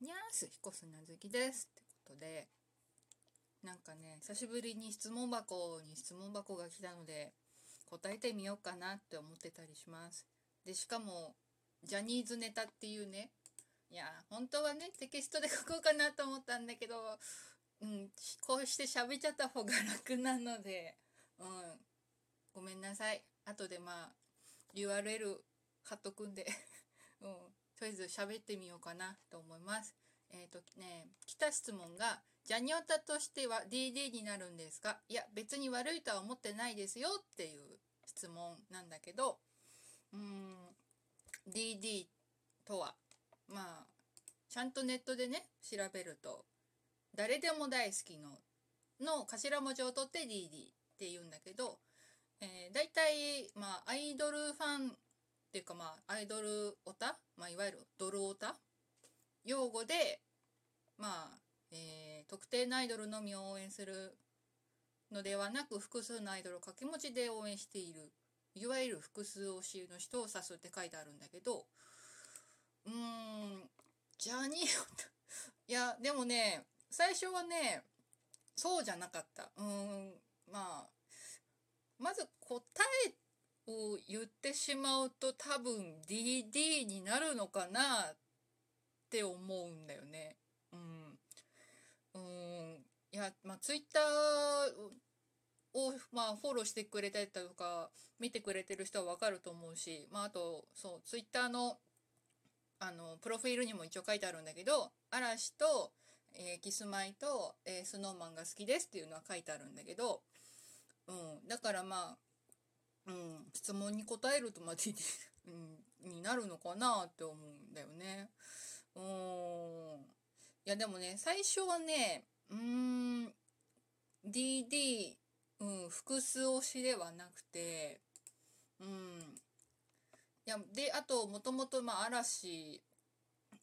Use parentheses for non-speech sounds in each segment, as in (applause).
にゃーす、彦砂好きです。ってことで、なんかね、久しぶりに質問箱に質問箱が来たので、答えてみようかなって思ってたりします。で、しかも、ジャニーズネタっていうね、いや、本当はね、テキストで書こうかなと思ったんだけど、うん、こうして喋っちゃった方が楽なので、うん、ごめんなさい。後でまあ、URL 貼っとくんで、(laughs) うん、とりあえず喋ってみようかなと思います。えっ、とね、来た質問が、ジャニオタとしては DD になるんですか？いや、別に悪いとは思ってないですよっていう質問なんだけど、うーん、DD とは、まあ、ちゃんとネットでね、調べると、誰でも大好きの、の頭文字を取って DD って言うんだけど、えー、大体、まあ、アイドルファンっていうかまあ、アイドルオタまあ、いわゆるドルオタ用語で、まあ、えー、特定のアイドルのみを応援するのではなく、複数のアイドルを掛け持ちで応援している、いわゆる複数推しの人を指すって書いてあるんだけど、うーん、ジャニーオタ、(laughs) いや、でもね、最初はね、そうじゃなかった。うん、まあ、まず答えを言ってしまうと多分 DD になるのかなって思うんだよね。うん。うん。いや、まあ、ツイッターを、まあ、フォローしてくれたりとか、見てくれてる人はわかると思うし、まあ、あと、そう、ツイッターの、あの、プロフィールにも一応書いてあるんだけど、嵐と、えーキスマイと、えースノーマンが好きですっていうのは書いてあるんだけど、うん、だからまあ、うん、質問に答えるとまあ DD、うん、になるのかなって思うんだよね。うん。いやでもね、最初はね、うん、DD、うん、複数推しではなくて、うん。いや、で、あと、もともとま嵐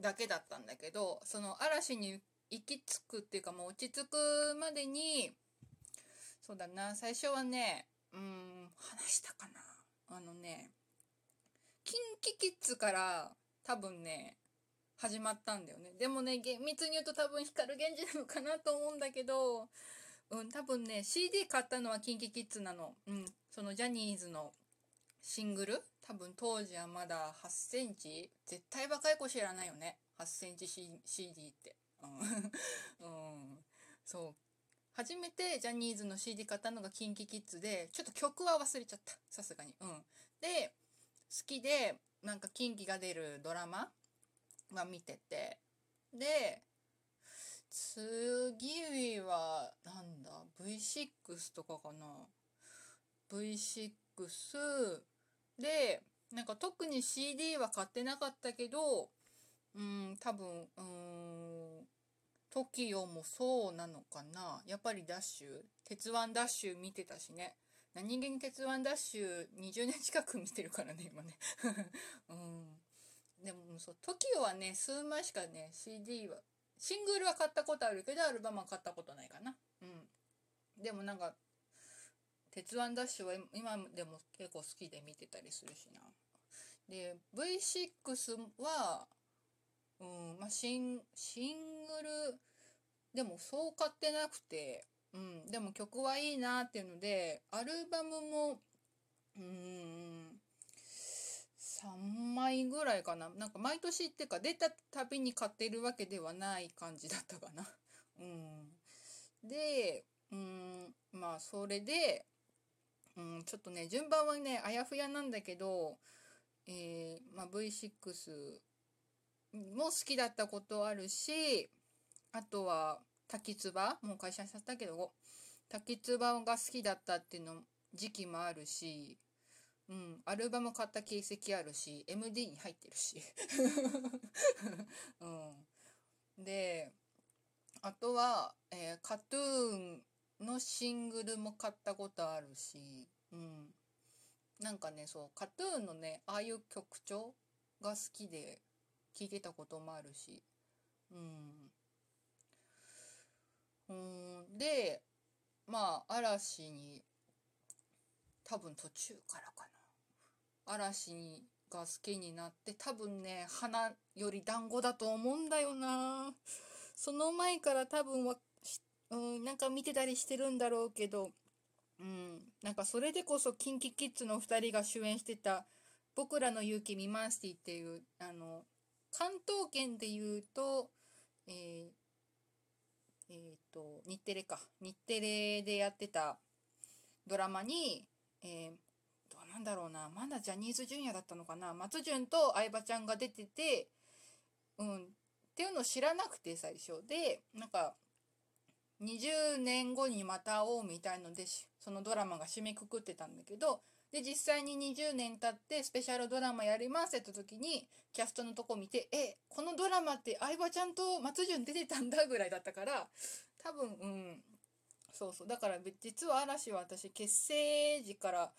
だけだったんだけど、その嵐に行き着くっていうかもう落ち着くまでに、そうだな、最初はね、うん、話したかな？あのね、キンキキッズから多分ね、始まったんだよね。でもね、厳密に言うと多分光源氏なのかなと思うんだけど、うん、多分ね、CD 買ったのはキンキキッズなの。うん、そのジャニーズのシングル？多分当時はまだ8センチ？絶対若い子知らないよね。8センチ CD って。うん。(laughs) うん、そう。初めてジャニーズの CD 買ったのがキンキキッズで、ちょっと曲は忘れちゃった。さすがに。うん。で、好きで、なんかキンキが出るドラマは見てて。で、次は、なんだ、V6 とかかな？V6 で、なんか特に CD は買ってなかったけど、うん、多分、うん、TOKIO もそうなのかな。やっぱりダッシュ、鉄腕ダッシュ見てたしね。何気に鉄腕ダッシュ20年近く見てるからね、今ね。(laughs) うん。でも、そう、TOKIO はね、数枚しかね、CD は、シングルは買ったことあるけど、アルバムは買ったことないかな。うん。でもなんか、鉄腕ダッシュは今でも結構好きで見てたりするしな。で、V6 は、うん、まあ、シン、シングル、でもそう買ってなくて、うん、でも曲はいいなっていうので、アルバムも、うん、3枚ぐらいかな。なんか毎年っていうか出たたびに買ってるわけではない感じだったかな。(laughs) うん。で、うん、まあそれで、うん、ちょっとね、順番はね、あやふやなんだけど、えー、まあ V6 も好きだったことあるし、あとは滝つば、もう会社しちゃったけど、滝つばが好きだったっていうの時期もあるし、うん、アルバム買った形跡あるし、MD に入ってるし。(laughs) うん。で、あとは、えー、カトゥーンのシングルも買ったことあるし、うん。なんかね、そう、カトゥーンのね、ああいう曲調が好きで聴いてたこともあるし、うん。うん、で、まあ、嵐に、多分途中からかな。嵐にが好きになって多分ね花より団子だと思うんだよなその前から多分は、うん、なんか見てたりしてるんだろうけどうんなんかそれでこそ KinKiKids の2人が主演してた「僕らの勇気見マンスティ」っていうあの関東圏で言うとえー、えー、と日テレか。日テレでやってたドラマに、えー、どうなんだろうな。まだジャニーズジュニアだったのかな。松潤と相葉ちゃんが出ててうん。っていうのを知らなくて最初。でなんか20年後にまた会おうみたいのでそのドラマが締めくくってたんだけどで実際に20年経ってスペシャルドラマやりますって時にキャストのとこ見てえこのドラマって相葉ちゃんと松潤出てたんだぐらいだったから多分うん。そうそう。だから実は嵐は私結成時から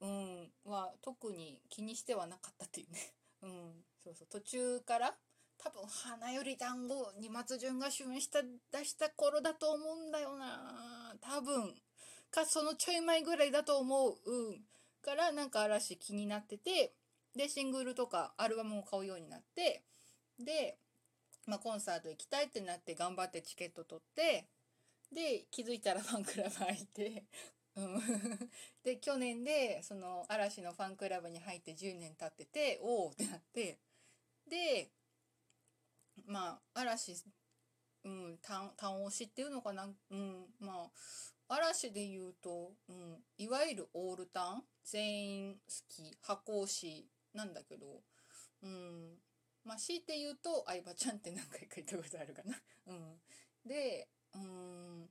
うんは特に気にしてはなかったっていうね。(laughs) うん。そうそう。途中から多分花より団子に松潤が主演した出した頃だと思うんだよな。多分。かそのちょい前ぐらいだと思う。うん。からなんか嵐気になっててでシングルとかアルバムを買うようになってで、まあ、コンサート行きたいってなって頑張ってチケット取ってで気づいたらファンクラブ入って、で去年でその嵐のファンクラブに入って10年経ってておおってなってでまあ嵐、うん、単単押しっていうのかな、うん、まあ嵐で言うと、うん、いわゆるオールタン？全員好き箱推しなんだけど、うん、まあ強いて言うと相葉ちゃんって何回か言ったことあるかな。(laughs) うん、でうん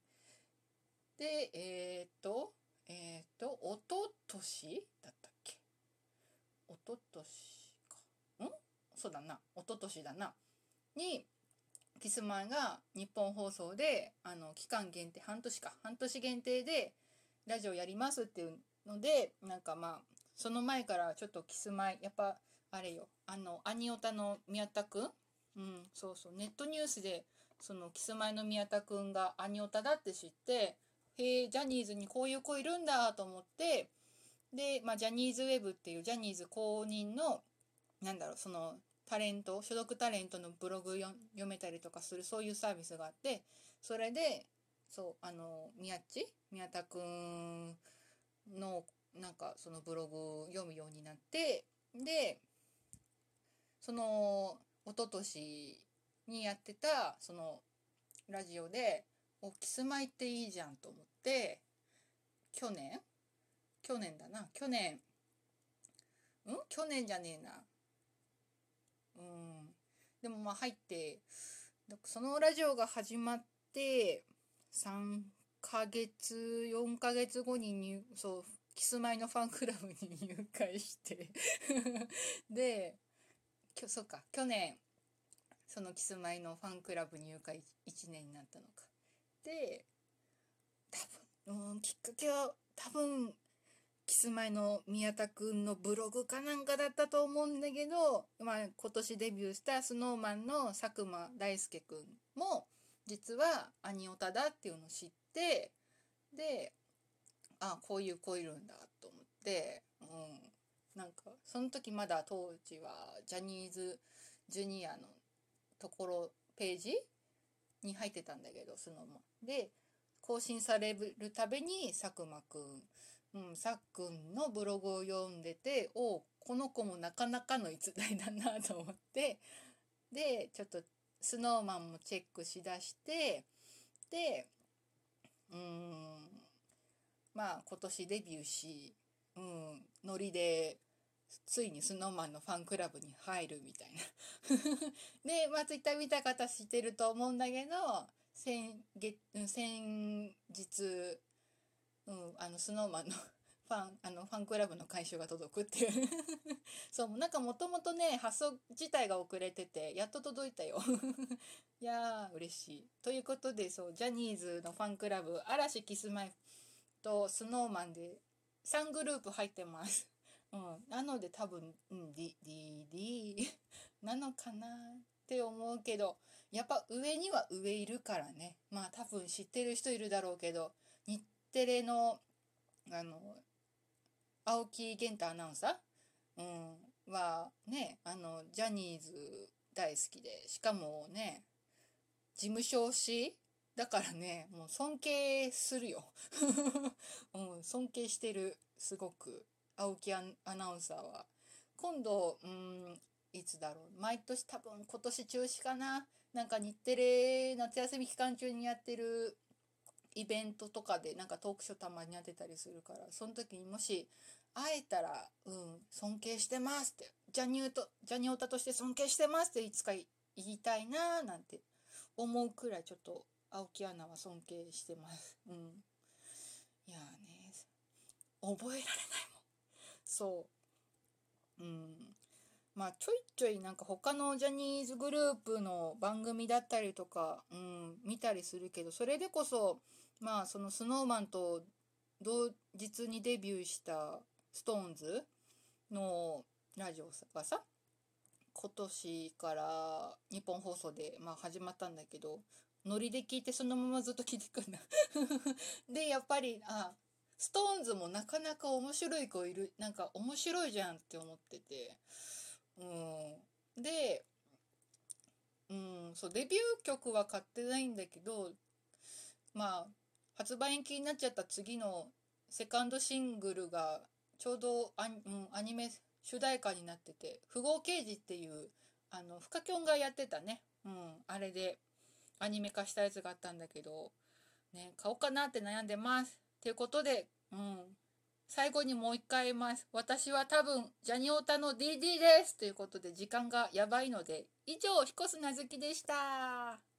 で、えっ、と、えっ、と、おととしだったっけ？おととしか。ん？そうだな。おととしだな。に、キスマイが日本放送で、あの、期間限定、半年か。半年限定で、ラジオやりますっていうので、なんかまあ、その前からちょっとキスマイ、やっぱ、あれよ、あの、アニオタの宮田くん？うん、そうそう、ネットニュースで、そのキスマイの宮田くんがアニオタだって知って、へえジャニーズにこういう子いるんだと思ってで、まあ、ジャニーズウェブっていうジャニーズ公認のなんだろうそのタレント所属タレントのブログ読めたりとかするそういうサービスがあってそれでそうあの宮地宮田くんのなんかそのブログを読むようになってでその一昨年にやってたそのラジオでおキスマイっていいじゃんと思って去年？去年だな。去年。ん？去年じゃねえな。うん。でもまあ入ってそのラジオが始まって3ヶ月4ヶ月後に入そうキスマイのファンクラブに入会して (laughs) できょそうか去年そのキスマイのファンクラブ入会1年になったのか。で多分、うん、きっかけは多分キスマイの宮田くんのブログかなんかだったと思うんだけど、まあ、今年デビューした snowman の佐久間大介くんも実はアニオタだっていうのを知ってであこういう子いるんだと思って、うん、なんかその時まだ当時はジャニーズジュニアのところページに入ってたんだけどそので更新されるたびに佐久間くん、うん、さっくんのブログを読んでておこの子もなかなかの逸材だなと思って。でちょっと snowman もチェックしだしてでうんまあ今年デビューし、うん、ノリでついに snowman のファンクラブに入るみたいな。(laughs) で、まあ、ツイッター見た方知ってると思うんだけど、先月、先日、うん、あの、snowman の (laughs) ファン、あの、ファンクラブの回収が届くっていう (laughs) そう、なんかもともとね、発送自体が遅れてて、やっと届いたよ (laughs) いやー、嬉しい。ということで、そう、ジャニーズのファンクラブ、嵐キスマイと snowman で3グループ入ってますうん、なので多分、うん、D、D、D なのかなって思うけど、やっぱ上には上いるからね。まあ多分知ってる人いるだろうけど、テレの、あの、青木源太アナウンサー？うん。はねあのジャニーズ大好きでしかもね事務所推し？だからねもう尊敬するよ、(laughs) うん、尊敬してるすごく。青木アナウンサーは。今度うんいつだろう？毎年多分今年中止かな。なんか日テレ夏休み期間中にやってるイベントとかでなんかトークショーたまにやってたりするからその時にもし会えたら「うん尊敬してます」ってジャニューとジャニオタとして尊敬してますっていつか言いたいなーなんて思うくらいちょっと青木アナは尊敬してます。うん。いやね覚えられないもん。そう。まあちょいちょいなんか他のジャニーズグループの番組だったりとか、うん、見たりするけどそれでこそまあその snowman と同日にデビューした SixTONES のラジオがさ今年から日本放送で、まあ、始まったんだけどノリで聞いてそのままずっと聞いてくんだ。(laughs) でやっぱりあ SixTONES もなかなか面白い子いるなんか面白いじゃんって思ってて。うん。でうんそうデビュー曲は買ってないんだけどまあ発売延期になっちゃった次のセカンドシングルがちょうどア,、うん、アニメ主題歌になってて「富豪刑事」っていうあのフカキョンがやってたね、うん、あれでアニメ化したやつがあったんだけど、ね、買おうかなって悩んでます。ということで、うん、最後にもう一回言います。私は多分、ジャニオタの DD ですということで、時間がやばいので、以上、彦砂月でした。